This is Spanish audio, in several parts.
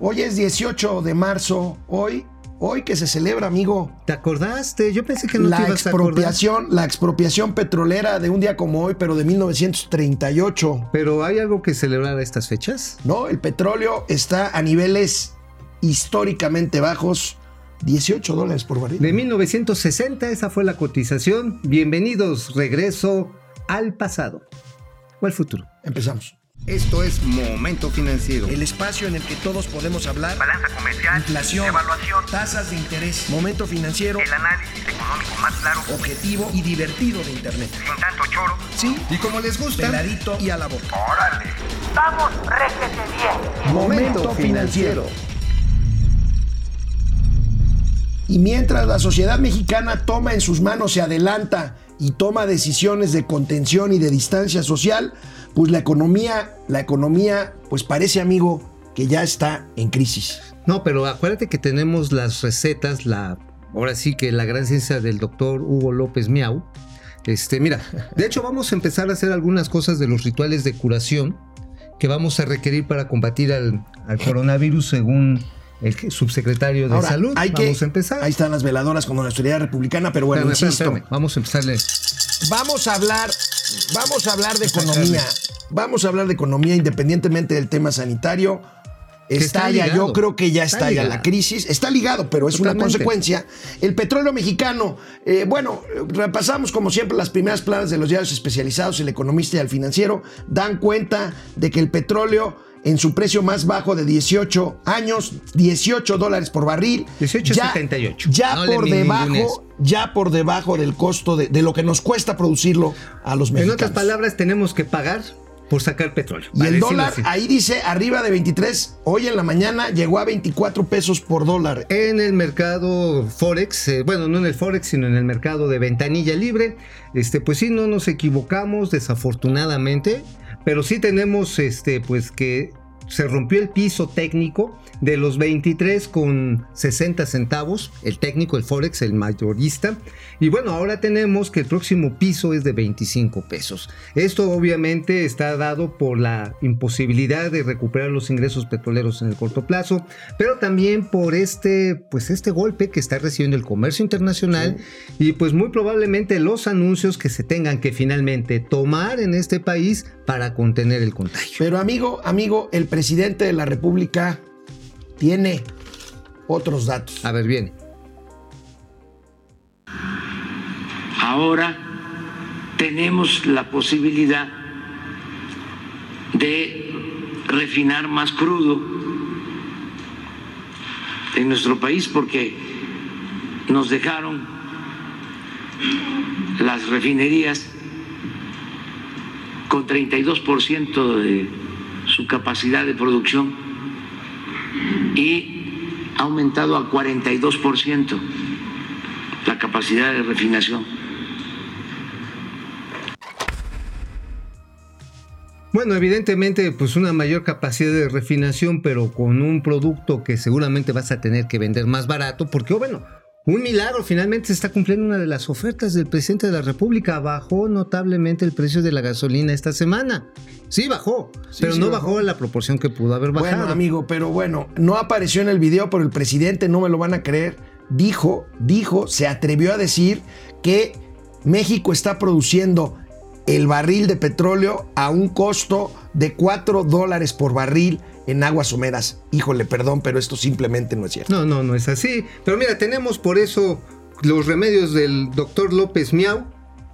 Hoy es 18 de marzo, hoy, hoy que se celebra, amigo. ¿Te acordaste? Yo pensé que no la te ibas expropiación, La expropiación petrolera de un día como hoy, pero de 1938. ¿Pero hay algo que celebrar a estas fechas? No, el petróleo está a niveles históricamente bajos. 18 dólares por barril. De 1960, esa fue la cotización. Bienvenidos, regreso al pasado o al futuro. Empezamos. Esto es Momento Financiero. El espacio en el que todos podemos hablar. Balanza comercial. Inflación. Evaluación. Tasas de interés. Momento Financiero. El análisis económico más claro. Objetivo y divertido de Internet. Sin tanto choro. Sí. Y como les gusta. Peladito y a la boca. ¡Órale! ¡Vamos, réjete bien! Momento Financiero. Y mientras la sociedad mexicana toma en sus manos, se adelanta y toma decisiones de contención y de distancia social, pues la economía, la economía, pues parece amigo que ya está en crisis. No, pero acuérdate que tenemos las recetas, la, ahora sí que la gran ciencia del doctor Hugo López Miau. Este, mira, de hecho vamos a empezar a hacer algunas cosas de los rituales de curación que vamos a requerir para combatir al, al coronavirus según el subsecretario de Ahora, Salud. hay que- vamos a empezar. Ahí están las veladoras con nuestra idea republicana, pero bueno, Espérame, insisto, espérame, Vamos a empezarle. vamos a hablar, vamos a hablar de economía, vamos a hablar de economía independientemente del tema sanitario. está Estalla, ligado. yo creo que ya Está está ya ligado. la crisis, está ligado, pero es una consecuencia. El petróleo mexicano, eh, bueno, repasamos como siempre las primeras planas de los diarios especializados, el economista y el financiero, dan cuenta de que el petróleo en su precio más bajo de 18 años, 18 dólares por barril. 18.78. Ya, No le por debajo, ya por debajo del costo de, de lo que nos cuesta producirlo a los En mexicanos. otras palabras, tenemos que pagar por sacar petróleo. y el dólar, así. ahí dice arriba de 23, hoy en la mañana llegó a 24 pesos por dólar. En el mercado Forex, eh, bueno, no en el Forex, sino en el mercado de ventanilla libre, este, pues sí, no nos equivocamos, desafortunadamente, pero sí tenemos, este, pues que se rompió el piso técnico de los 23 con 60 centavos, el técnico, el Forex, el mayorista, y bueno, ahora tenemos que el próximo piso es de 25 pesos. Esto obviamente está dado por la imposibilidad de recuperar los ingresos petroleros en el corto plazo, pero también por este, pues este golpe que está recibiendo el comercio internacional y pues muy probablemente los anuncios que se tengan que finalmente tomar en este país para contener el contagio. Pero amigo, amigo, el presidente de la República tiene otros datos. A ver, viene. Ahora tenemos la posibilidad de refinar más crudo en nuestro país porque nos dejaron las refinerías con 32% de su capacidad de producción y ha aumentado a 42% la capacidad de refinación. Bueno, evidentemente, pues una mayor capacidad de refinación, pero con un producto que seguramente vas a tener que vender más barato, porque, bueno, un milagro, finalmente se está cumpliendo una de las ofertas del presidente de la República. Bajó notablemente el precio de la gasolina esta semana. Sí, bajó, pero sí no bajó. bajó. a la proporción que pudo haber bajado. Bueno, amigo, pero bueno, no apareció en el video, pero el presidente, no me lo van a creer, dijo, dijo, se atrevió a decir que México está produciendo el barril de petróleo a un costo de 4 dólares por barril en aguas someras. Híjole, perdón, pero esto simplemente no es cierto. No, no, no es así. Pero mira, tenemos por eso los remedios del doctor López Miau,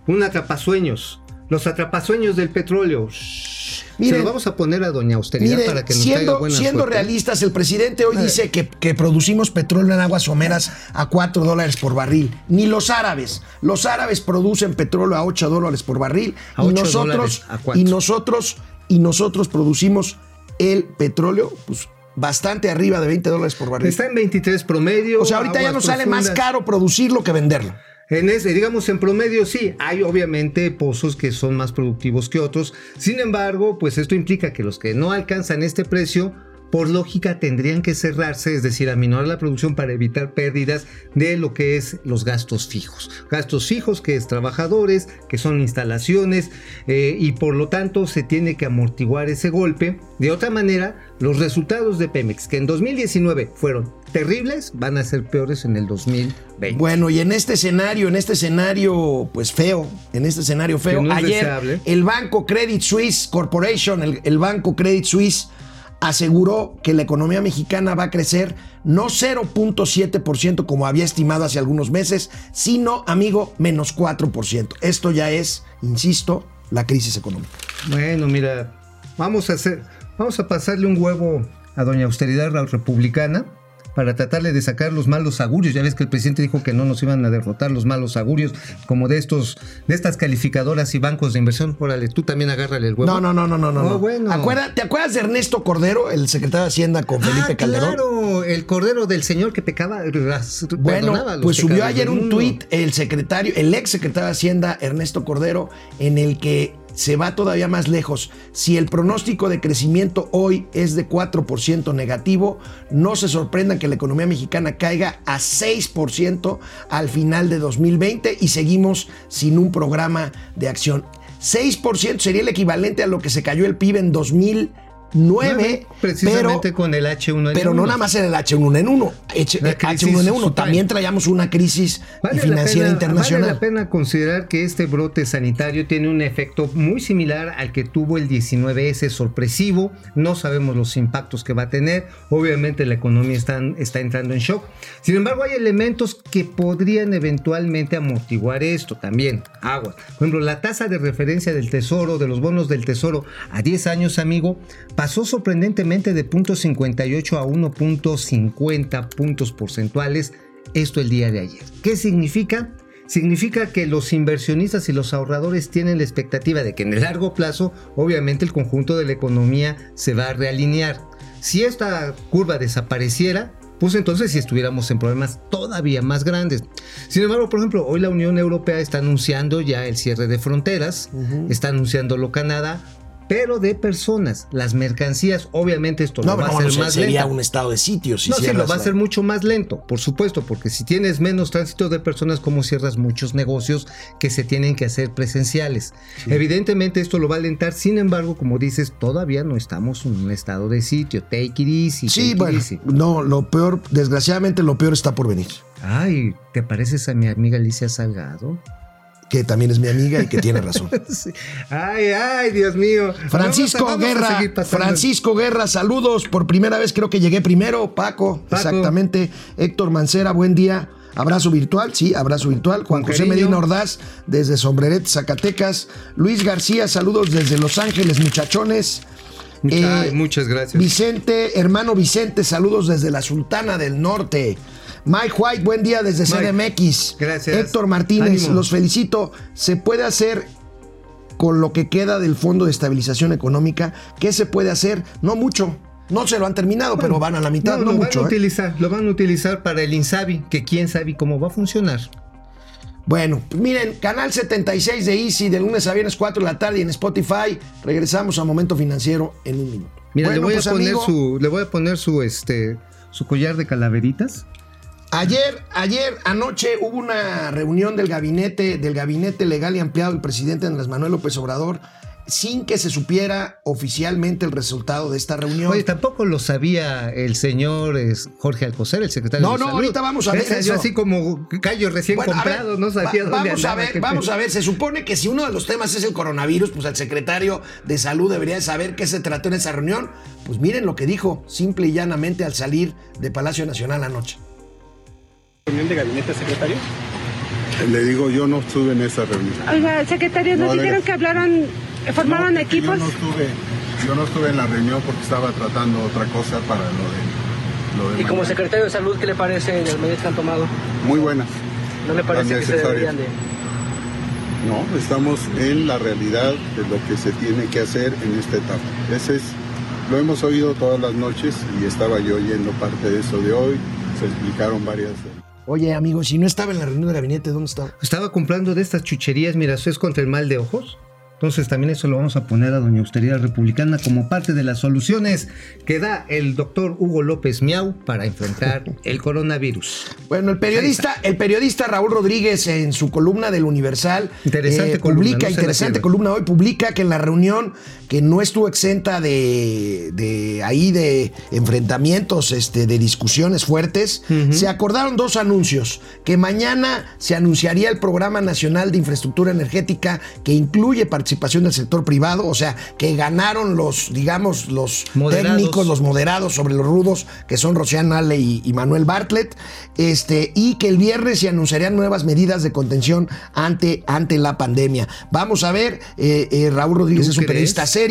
un atrapasueños. Los atrapasueños del petróleo. Se Miren, lo vamos a poner a Doña Austeridad Mire, para que nos traiga siendo, buena siendo suerte. realistas, el presidente hoy dice que, que producimos petróleo en aguas someras a 4 dólares por barril. Ni los árabes. Los árabes producen petróleo a 8 dólares por barril. A y 8 nosotros, ¿a y nosotros, y nosotros producimos el petróleo, pues bastante arriba de 20 dólares por barril. Está en 23 promedio. o sea, ahorita ya nos sale más caro producirlo que venderlo. En ese, digamos, en promedio sí, hay obviamente pozos que son más productivos que otros. Sin embargo, pues esto implica que los que no alcanzan este precio, por lógica tendrían que cerrarse, es decir, aminorar la producción para evitar pérdidas de lo que es los gastos fijos. Gastos fijos que es trabajadores, que son instalaciones eh, y por lo tanto se tiene que amortiguar ese golpe. De otra manera, los resultados de Pemex, que en 2019 fueron terribles, van a ser peores en el 2020. Bueno, y en este escenario, en este escenario, pues feo, en este escenario feo, no es ayer deseable. el banco Credit Suisse Corporation, el, el banco Credit Suisse, aseguró que la economía mexicana va a crecer no 0.7% como había estimado hace algunos meses, sino, amigo, menos 4%. Esto ya es, insisto, la crisis económica. Bueno, mira, vamos a hacer, vamos a pasarle un huevo a doña austeridad republicana para tratarle de sacar los malos augurios. Ya ves que el presidente dijo que no nos iban a derrotar los malos augurios, como de estos, de estas calificadoras y bancos de inversión. Órale, tú también agárrale el huevo. No, no, no, no, no, no. Oh, no. bueno. Acuerda- ¿Te acuerdas de Ernesto Cordero, el secretario de Hacienda con Felipe Ah, Calderón? claro, el cordero del señor que pecaba. Bueno, pues subió ayer un tuit el secretario, el ex secretario de Hacienda, Ernesto Cordero, en el que se va todavía más lejos. Si el pronóstico de crecimiento hoy es de 4% negativo, no se sorprendan que la economía mexicana caiga a 6% al final de 2020 y seguimos sin un programa de acción. 6% sería el equivalente a lo que se cayó el PIB en 2009, Precisamente pero con el H1N1. pero no nada más en el H1N1, H- La crisis H1N1, subprime. también traíamos una crisis Vale financiera pena, internacional. Vale la pena considerar que este brote sanitario tiene un efecto muy similar al que tuvo el 19S sorpresivo. No sabemos los impactos que va a tener. Obviamente la economía está, está entrando en shock. Sin embargo, hay elementos que podrían eventualmente amortiguar esto también. Agua. Por ejemplo, la tasa de referencia del tesoro, de los bonos del tesoro a 10 años, amigo, pasó sorprendentemente de 0.58 a 1.50 puntos porcentuales. Esto el día de ayer. ¿Qué significa? Significa que los inversionistas y los ahorradores tienen la expectativa de que en el largo plazo, obviamente, el conjunto de la economía se va a realinear. Si esta curva desapareciera, pues entonces si estuviéramos en problemas todavía más grandes. Sin embargo, por ejemplo, hoy la Unión Europea está anunciando ya el cierre de fronteras, está anunciándolo Canadá, pero de personas. Las mercancías, obviamente esto no, lo va a no, hacer se- más sería lento. un estado de sitio. Si no, sí, lo va a hacer mucho más lento, por supuesto, porque si tienes menos tránsito de personas, como cierras muchos negocios que se tienen que hacer presenciales? Evidentemente esto lo va a alentar, sin embargo, como dices, todavía no estamos en un estado de sitio. Take it easy. Sí, take it bueno, easy. no, lo peor, desgraciadamente lo peor está por venir. Ay, ¿te pareces a mi amiga Alicia Salgado? Que también es mi amiga y que tiene razón. Sí. Ay, ay, Dios mío. Francisco Vamos a- vamos a Guerra. Francisco Guerra, saludos. Por primera vez creo que llegué primero, Paco, Paco. exactamente. Héctor Mancera, buen día. Abrazo virtual, sí, abrazo virtual. Juan José. Medina Ordaz, desde Sombreret, Zacatecas. Luis García, saludos desde Los Ángeles, muchachones. Ay, Eh, muchas gracias. Vicente, hermano Vicente, saludos desde la Sultana del Norte. Mike White, buen día desde Mike, CDMX. gracias. Héctor Martínez, Ánimo. los felicito. ¿Se puede hacer con lo que queda del Fondo de Estabilización Económica? ¿Qué se puede hacer? No mucho. No se lo han terminado, pero van a la mitad, no, lo mucho. van a ¿eh? utilizar, lo van a utilizar para el Insabi, que quién sabe cómo va a funcionar. Bueno, pues miren, canal 76 de Easy, de lunes a viernes 4 de la tarde en Spotify. Regresamos a Momento Financiero en un minuto. Mira, Bueno, le voy pues, a poner amigo, su, le voy a poner su este su collar de calaveritas. Ayer, ayer, anoche hubo una reunión del gabinete, del gabinete legal y ampliado del presidente Andrés Manuel López Obrador, sin que se supiera oficialmente el resultado de esta reunión. Oye, tampoco lo sabía el señor Jorge Alcocer, el secretario No, de no, Salud. ahorita vamos a ver eso. Yo así como callo recién Bueno, comprado, ver, no sabía va- dónde vamos a ver, vamos a ver. Se supone que si uno de los temas es el coronavirus, pues el secretario de salud debería de saber qué se trató en esa reunión. Pues miren lo que dijo, simple y llanamente al salir de Palacio Nacional anoche. Reunión de gabinete, secretario? Le digo, yo no estuve en esa reunión. Oiga, secretario, ¿nos No, dijeron que hablaron, formaron No, equipos? Yo no, estuve, yo no estuve en la reunión porque estaba tratando otra cosa para lo de... Lo de Y como secretario de salud, ¿qué le parece las medidas que han tomado? Muy buenas. ¿No le parece que se deberían de...? No, estamos en la realidad de lo que se tiene que hacer en esta etapa. Ese es, lo hemos oído todas las noches y estaba yo oyendo parte de eso de hoy. Se explicaron varias... Oye, amigo, si no estaba en la reunión de gabinete, ¿dónde estaba? Estaba comprando de estas chucherías, mira, eso es contra el mal de ojos. Entonces también eso lo vamos a poner a Doña Austeridad Republicana como parte de las soluciones que da el doctor Hugo López Miau para enfrentar el coronavirus. Bueno, el periodista, el periodista Raúl Rodríguez en su columna del Universal Interesante eh, columna, publica, no interesante columna hoy, publica que en la reunión que no estuvo exenta de, de ahí de enfrentamientos, este, de discusiones fuertes, se acordaron dos anuncios, que mañana se anunciaría el Programa Nacional de Infraestructura Energética que incluye participación del sector privado, o sea, que ganaron los, digamos, los Moderados. técnicos, los moderados sobre los rudos, que son Rocián Ale y, y Manuel Bartlett, este, y que el viernes se anunciarían nuevas medidas de contención ante, ante la pandemia. Vamos a ver, eh, eh, Raúl Rodríguez ¿Tú es un crees? periodista serio,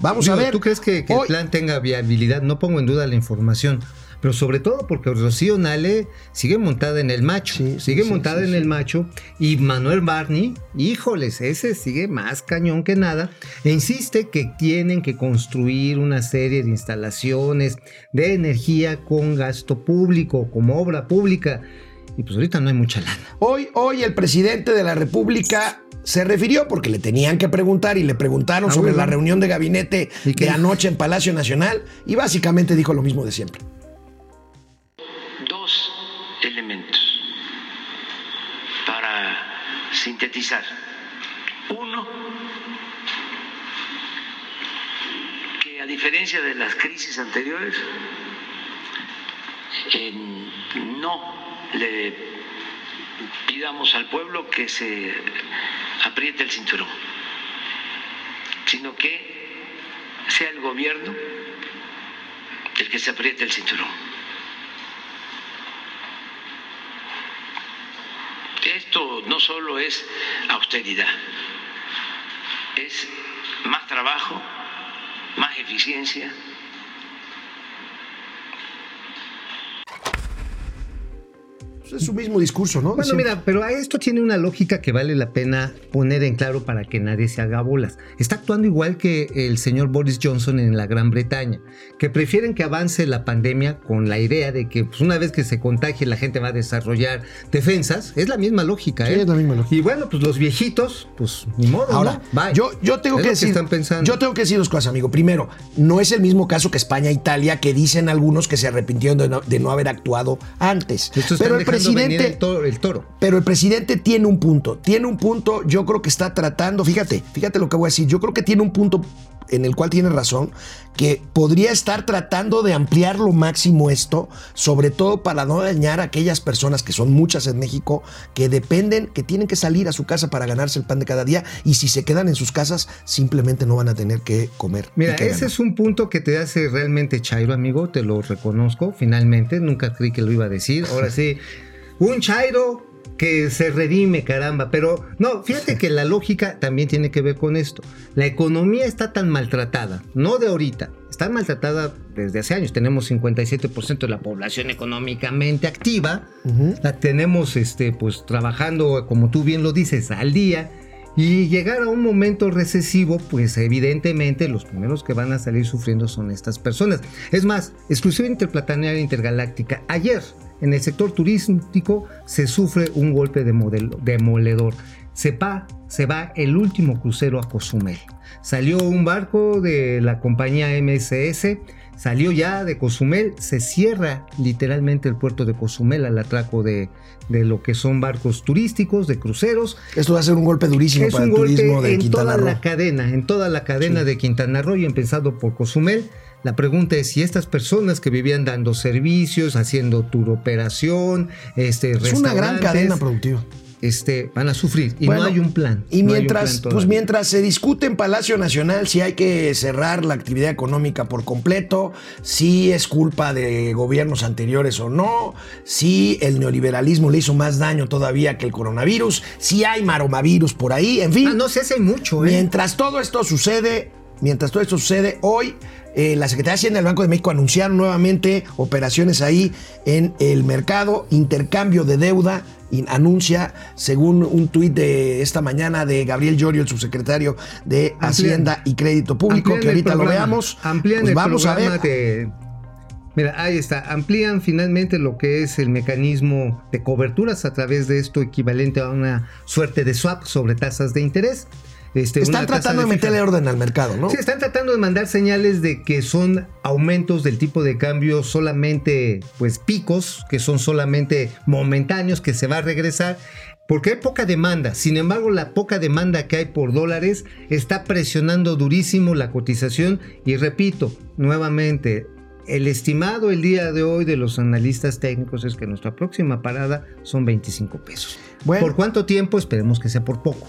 vamos Digo, a ver. ¿Tú crees que, que el plan tenga viabilidad? No pongo en duda la información. Pero sobre todo porque Rocío Nale sigue montada en el macho. Sí, sigue sí, montada sí, en el macho. Y Manuel Barney, híjoles, ese sigue más cañón que nada. E insiste que tienen que construir una serie de instalaciones de energía con gasto público, como obra pública. Y pues ahorita no hay mucha lana. Hoy, hoy el presidente de la República se refirió porque le tenían que preguntar y le preguntaron Ah, sobre bueno. la reunión de gabinete ¿Y qué de anoche en Palacio Nacional y básicamente dijo lo mismo de siempre. dos elementos para sintetizar. Uno, que a diferencia de las crisis anteriores, eh, no le pidamos al pueblo que se apriete el cinturón, sino que sea el gobierno el que se apriete el cinturón. Esto no solo es austeridad, es más trabajo, más eficiencia. Pues Es su mismo discurso, ¿no? Bueno, mira, pero a esto tiene una lógica que vale la pena poner en claro para que nadie se haga bolas. Está actuando igual que el señor Boris Johnson en la Gran Bretaña, que prefieren que avance la pandemia con la idea de que pues, una vez que se contagie la gente va a desarrollar defensas. Es la misma lógica, Sí, ¿eh? es la misma lógica. Y bueno, pues los viejitos, pues ni modo, Ahora, ¿no? Bye. yo, yo tengo Es que decir, están pensando. yo tengo que decir dos cosas, amigo. Primero, no es el mismo caso que España e Italia, que dicen algunos que se arrepintieron de no, de no haber actuado antes. Están Pero el presidente, el toro, el toro. pero el presidente tiene un punto. Tiene un punto. Yo creo que está tratando. Fíjate, fíjate lo que voy a decir. Yo creo que tiene un punto en el cual tiene razón, que podría estar tratando de ampliar lo máximo esto, sobre todo para no dañar a aquellas personas que son muchas en México, que dependen, que tienen que salir a su casa para ganarse el pan de cada día, y si se quedan en sus casas, simplemente no van a tener que comer. Mira, que ese ganar. es un punto que te hace realmente chairo, amigo, te lo reconozco, finalmente, nunca creí que lo iba a decir, ahora sí, un chairo que se redime, caramba, pero no, fíjate que la lógica también tiene que ver con esto. La economía está tan maltratada, no de ahorita, está maltratada desde hace años, tenemos 57% de la población económicamente activa, la tenemos este, pues trabajando, como tú bien lo dices, al día, y llegar a un momento recesivo, pues evidentemente los primeros que van a salir sufriendo son estas personas. Es más, exclusiva interplanetaria intergaláctica. Ayer, en el sector turístico, se sufre un golpe de modelo- demoledor. Se va, se va el último crucero a Cozumel. Salió un barco de la compañía MSS, salió ya de Cozumel, se cierra literalmente el puerto de Cozumel al atraco de, de lo que son barcos turísticos, de cruceros. Esto va a ser un golpe durísimo Es para un el turismo de en Quintana toda Roo. la cadena, en toda la cadena de Quintana Roo y empezando por Cozumel. La pregunta es si estas personas que vivían dando servicios, haciendo tour operación, este, Es una gran cadena productiva. este, van a sufrir y Bueno, no hay un plan. Y no mientras, plan pues mientras se discute en Palacio Nacional si hay que cerrar la actividad económica por completo, si es culpa de gobiernos anteriores o no, si el neoliberalismo le hizo más daño todavía que el coronavirus, si hay maromavirus por ahí, en fin. Ah, no se hace mucho, ¿eh? Mientras todo esto sucede, mientras todo esto sucede, hoy eh, la Secretaría de Hacienda del Banco de México anunciaron nuevamente operaciones ahí en el mercado, intercambio de deuda. Y anuncia, según un tuit de esta mañana de Gabriel Llorio, el subsecretario de Hacienda y Crédito Público, que ahorita lo veamos. Amplían Pues el vamos a ver. de- Mira, ahí está. Amplían finalmente lo que es el mecanismo de coberturas a través de esto equivalente a una suerte de swap sobre tasas de interés. Este, Están tratando de meterle fija. orden al mercado, ¿no? Sí, están tratando de mandar señales de que son aumentos del tipo de cambio solamente, pues picos, que son solamente momentáneos, que se va a regresar, porque hay poca demanda. Sin embargo, la poca demanda que hay por dólares está presionando durísimo la cotización y repito, nuevamente, el estimado el día de hoy de los analistas técnicos es que nuestra próxima parada son 25 pesos. Bueno. ¿Por cuánto tiempo? Esperemos que sea por poco.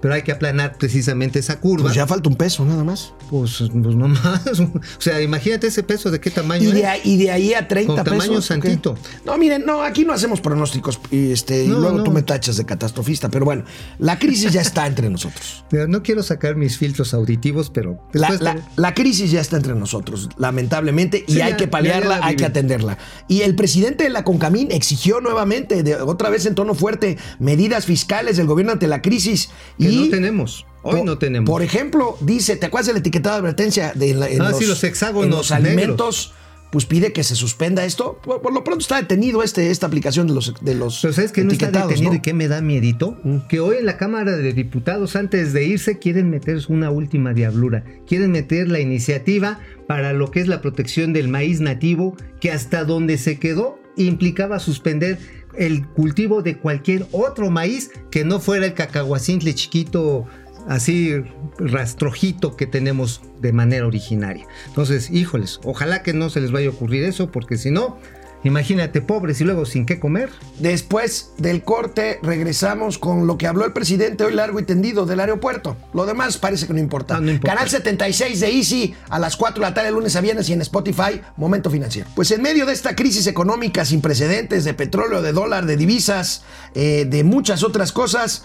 Pero hay que aplanar precisamente esa curva. Pues ya falta un peso, nada más. Pues, pues no más. O sea, imagínate ese peso de qué tamaño Y de, es. ahí, y de ahí a 30 Con pesos. tamaño santito. No, miren, no, aquí no hacemos pronósticos y, este, y luego no. tú me tachas de catastrofista, pero bueno, la crisis ya está entre nosotros. Mira, No quiero sacar mis filtros auditivos, pero La, la- crisis ya está entre nosotros, lamentablemente, y Sí, hay ya- que paliarla, hay que atenderla. Y el presidente de la CONCAMIN exigió nuevamente, de- otra vez en tono fuerte, medidas fiscales del gobierno ante la crisis. Que y no tenemos. Hoy por- no tenemos. Por ejemplo, dice, ¿te acuerdas de la etiquetada de advertencia de la- en Ah, sí, los hexágonos en los negros. alimentos? Pues pide que se suspenda esto. Por, por lo pronto está detenido este, esta aplicación de los, de los Pero ¿sabes que no está detenido ¿no? Mm. y que me da miedito? Que hoy en la Cámara de Diputados, antes de irse, quieren meter una última diablura. Quieren meter la iniciativa para lo que es la protección del maíz nativo, que hasta donde se quedó implicaba suspender el cultivo de cualquier otro maíz que no fuera el cacahuacintle chiquito así rastrojito que tenemos de manera originaria. Entonces, híjoles, ojalá que no se les vaya a ocurrir eso, porque si no, imagínate pobres y luego sin qué comer. Después del corte regresamos con lo que habló el presidente hoy largo y tendido del aeropuerto. Lo demás parece que no importa. Ah, no importa. Canal 76 de Easy a las 4 de la tarde, lunes a viernes y en Spotify, Momento Financiero. Pues en medio de esta crisis económica sin precedentes de petróleo, de dólar, de divisas, eh, de muchas otras cosas,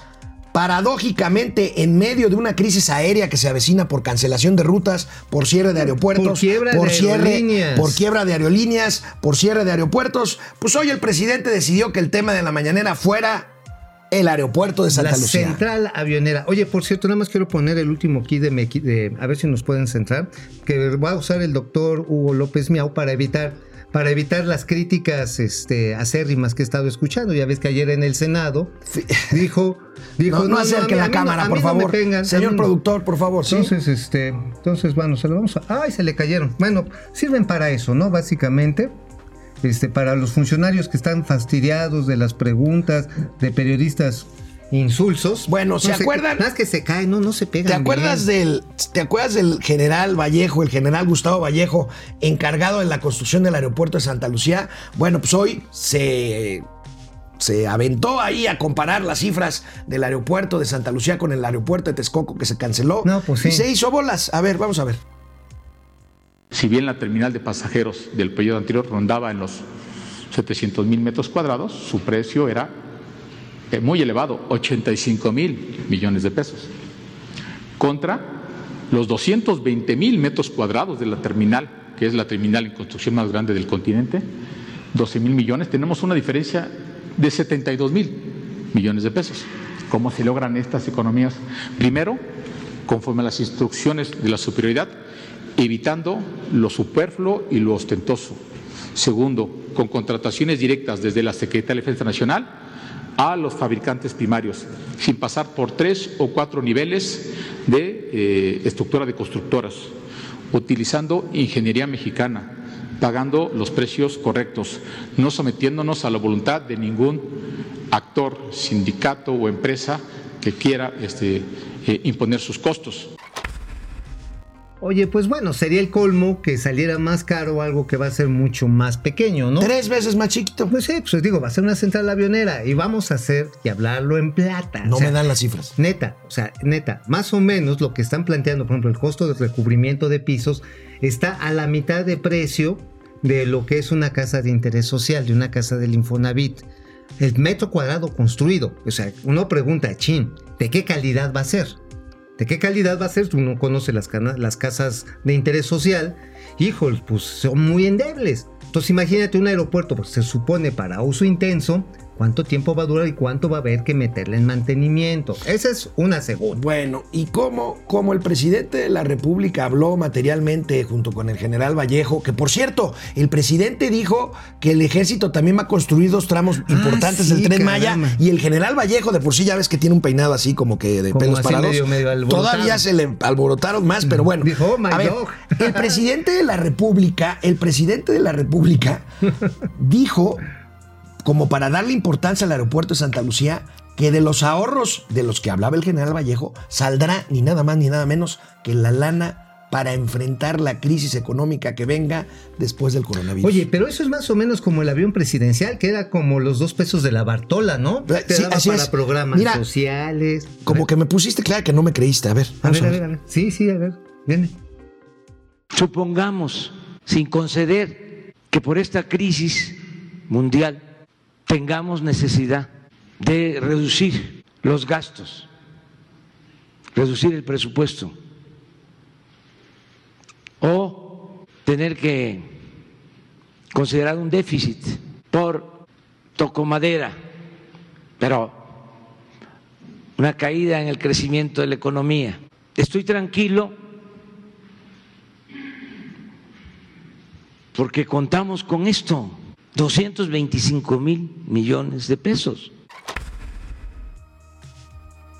paradójicamente en medio de una crisis aérea que se avecina por cancelación de rutas, por cierre de aeropuertos, Por quiebra de cierre, aerolíneas. por quiebra de aerolíneas, por cierre de aeropuertos, pues hoy el presidente decidió que el tema de la mañanera fuera el aeropuerto de Santa la Lucía. central avionera. Oye, por cierto, nada más quiero poner el último key de, de- a ver si nos pueden centrar, que va a usar el doctor Hugo López Miau para evitar para evitar las críticas este, acérrimas que he estado escuchando. Ya ves que ayer en el Senado dijo... dijo No, no a acerque la mí no- cámara, por no favor. pegan, Señor no. productor, por favor. ¿sí? Entonces, este, entonces, bueno, se lo vamos a. ¡Ay! Se le cayeron. Bueno, sirven para eso, ¿no? Básicamente. Este, para los funcionarios que están fastidiados de las preguntas de periodistas insulsos. Bueno, ¿se No acuerdan? Más que se caen, no, no se pegan. ¿Te acuerdas, bien. del, ¿Te acuerdas del general Vallejo, el general Gustavo Vallejo, encargado de la construcción del aeropuerto de Santa Lucía? Bueno, pues hoy se, se aventó ahí a comparar las cifras del aeropuerto de Santa Lucía con el aeropuerto de Texcoco que se canceló. No, pues sí. Y se hizo bolas. A ver, vamos a ver. Si bien la terminal de pasajeros del periodo anterior rondaba en los 700 mil metros cuadrados, su precio era eh, muy elevado, 85 mil millones de pesos, contra los 220 mil metros cuadrados de la terminal, que es la terminal en construcción más grande del continente, 12 mil millones, tenemos una diferencia de 72 mil millones de pesos. ¿Cómo se logran estas economías? Primero, conforme a las instrucciones de la superioridad, evitando lo superfluo y lo ostentoso. Segundo, con contrataciones directas desde la Secretaría de Defensa Nacional a los fabricantes primarios, sin pasar por tres o cuatro niveles de eh, estructura de constructoras, utilizando ingeniería mexicana, pagando los precios correctos, no sometiéndonos a la voluntad de ningún actor, sindicato o empresa que quiera este, eh, imponer sus costos. Oye, pues bueno, sería el colmo que saliera más caro algo que va a ser mucho más pequeño, ¿no? Tres veces más chiquito. Pues sí, pues digo, va a ser una central avionera y vamos a hacer y hablarlo en plata. No O sea, me dan las cifras. Neta, o sea, neta, más o menos lo que están planteando, por ejemplo, el costo de recubrimiento de pisos está a la mitad de precio de lo que es una casa de interés social, de una casa del Infonavit. El metro cuadrado construido, o sea, uno pregunta, chin, ¿de qué calidad va a ser? ¿De qué calidad va a ser? Uno conoce las, las casas de interés social. Híjole, pues son muy endebles. Entonces imagínate un aeropuerto, pues se supone para uso intenso, cuánto tiempo va a durar y cuánto va a haber que meterle en mantenimiento. Esa es una segunda. Bueno, y cómo, cómo el presidente de la República habló materialmente junto con el general Vallejo, que por cierto, el presidente dijo que el ejército también va a construir dos tramos importantes sí, del tren caramba. Maya, y el general Vallejo, de por sí ya ves que tiene un peinado así como que de Como pelos parados. medio- medio alborotado. Todavía se le alborotaron más, pero bueno. Dijo, "Oh, my a ver, dog". el presidente de la República, el presidente de la República dijo como para darle importancia al aeropuerto de Santa Lucía, que de los ahorros de los que hablaba el general Vallejo saldrá ni nada más ni nada menos que la lana para enfrentar la crisis económica que venga después del coronavirus. Oye, pero eso es más o menos como el avión presidencial, que era como los dos pesos de la Bartola, ¿no? Eh, Te sí, daba así para es. programas Mira, sociales. como que me pusiste clara que no me creíste. A ver, A ver, a ver, a ver. Sí, sí, a ver. Viene. Supongamos, sin conceder que por esta crisis mundial tengamos necesidad de reducir los gastos, reducir el presupuesto o tener que considerar un déficit por tocomadera, pero una caída en el crecimiento de la economía. Estoy tranquilo porque contamos con esto, 225 mil millones de pesos.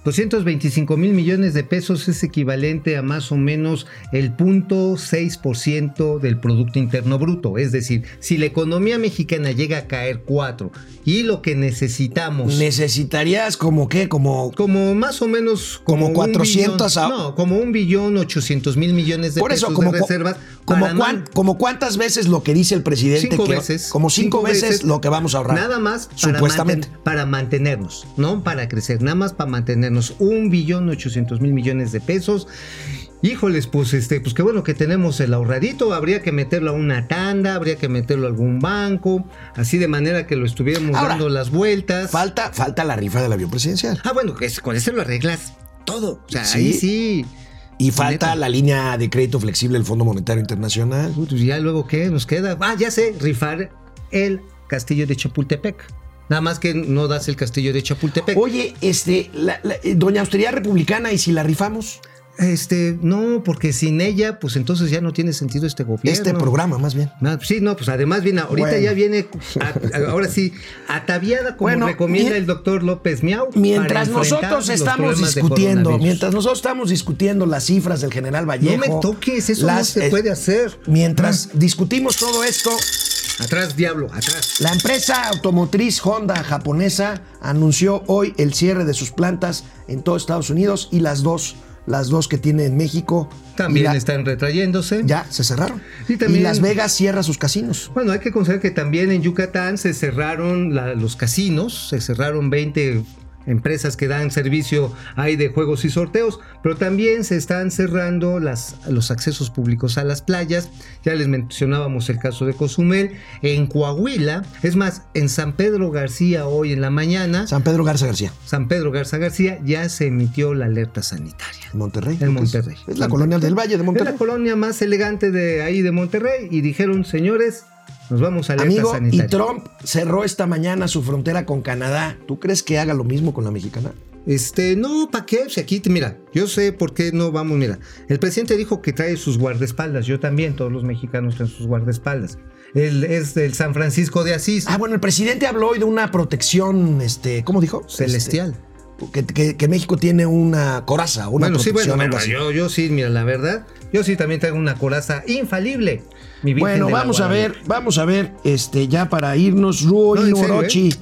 225 mil millones de pesos es equivalente a más o menos el 0.6% del Producto Interno Bruto. Es decir, si la economía mexicana llega a caer 4 y lo que necesitamos... Necesitarías como qué, como... como más o menos... Como un 400 billón- a- No, como un billón 800 mil millones de Por pesos eso, como, de reservas. como, como cuántas veces lo que dice el presidente. Cinco que- veces. Como cinco, veces, lo que vamos a ahorrar. Nada más para, Supuestamente. manten- para mantenernos, no para crecer, nada más para mantenernos. Un billón ochocientos mil millones de pesos. Híjoles, pues este, pues qué bueno que tenemos el ahorradito. Habría que meterlo a una tanda, habría que meterlo a algún banco, así de manera que lo estuviéramos Ahora, dando las vueltas. Falta, falta la rifa del avión presidencial. ah, bueno, que con eso lo arreglas todo. O sea, Sí. ahí sí. Y falta Neta. la línea de crédito flexible del Fondo Monetario Internacional. Pues ya luego, ¿qué nos queda? Ah, ya sé, rifar el castillo de Chapultepec. Nada más que no das el castillo de Chapultepec. Oye, este, la- la- eh, Doña Austeridad Republicana, ¿y si la rifamos? Este, no, porque sin ella, pues entonces ya no tiene sentido este gobierno. Este programa, más bien. Ah, sí, no, pues además viene, ahorita Bueno. ya viene, a- ahora sí, ataviada como Bueno, recomienda mien- el doctor López Miau. Mientras nosotros estamos discutiendo, mientras nosotros estamos discutiendo las cifras del general Vallejo. No me toques, eso no las, se eh, puede hacer. Mientras discutimos todo esto, Atrás, diablo, atrás. la empresa automotriz Honda japonesa anunció hoy el cierre de sus plantas en todo Estados Unidos y las dos, las dos que tiene en México También la- están retrayéndose. ya se cerraron. Y también- Las Vegas cierra sus casinos. Bueno, hay que considerar que también en Yucatán se cerraron la- los casinos, se cerraron 20 empresas que dan servicio ahí de juegos y sorteos, pero también se están cerrando las, los accesos públicos a las playas. Ya les mencionábamos el caso de Cozumel. En Coahuila, es más, en San Pedro García hoy en la mañana, San Pedro Garza García, San Pedro Garza García, ya se emitió la alerta sanitaria. en Monterrey. En es. Monterrey. Es, la colonia del Valle de Es Monterrey. la colonia más elegante de ahí de Monterrey y dijeron, señores, nos vamos a Amigo, sanitaria. y Trump cerró esta mañana su frontera con Canadá. ¿Tú crees que haga lo mismo con la mexicana? Este, no, ¿para qué? Si aquí, mira, yo sé por qué no vamos, mira. El presidente dijo que trae sus guardaespaldas, yo también, todos los mexicanos traen sus guardaespaldas. Él es del San Francisco de Asís, Ah, bueno, el presidente habló hoy de una protección, este, ¿cómo dijo? celestial. Este, que, que- que México tiene una coraza, una bueno, sí, bueno, yo, yo sí, mira, la verdad, yo sí también traigo una coraza infalible. mi Bueno, vamos a ver, vamos a ver, este, ya para irnos, Ruo No, Orochi. ¿eh?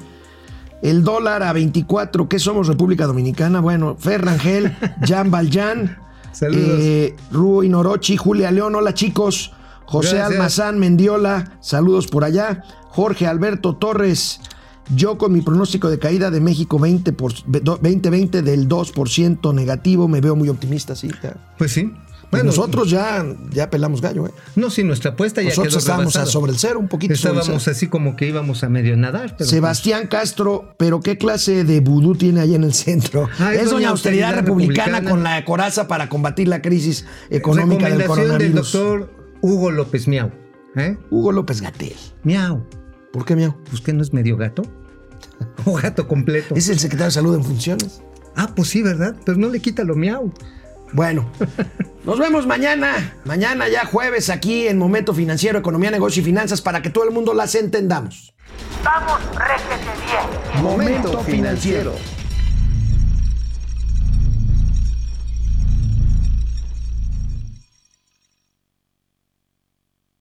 El dólar a 24, ¿qué somos República Dominicana? Bueno, Ferrangel, Jan Saludos. eh, Ruo Inorochi, Julia León, hola chicos, José Gracias. Almazán Mendiola, saludos por allá, Jorge Alberto Torres, yo con mi pronóstico de caída de México 20 por, 2020 del 2% negativo, me veo muy optimista, sí. ya. Pues sí. Pues nosotros ya, ya pelamos gallo, ¿eh? No, sí, nuestra apuesta ya Nosotros quedó estábamos a sobre el cero, un poquito Estábamos así como que íbamos a medio nadar. Pero Sebastián Castro, pero ¿qué clase de vudú tiene ahí en el centro? Ah, es, doña austeridad, Austeridad republicana, Republicana. con la coraza para combatir la crisis pues, económica del recomendación del coronavirus. doctor Hugo López Miau. ¿Eh? Hugo López Gatel. Miau. ¿Por qué miau? ¿Pues que no es medio gato? O gato completo. Es el secretario de salud en funciones. Ah, pues sí, ¿verdad? Pero no le quita lo miau. Bueno, nos vemos mañana. Mañana ya jueves aquí en Momento Financiero, Economía, Negocio y Finanzas para que todo el mundo las entendamos. Vamos, réjete bien. Momento Financiero.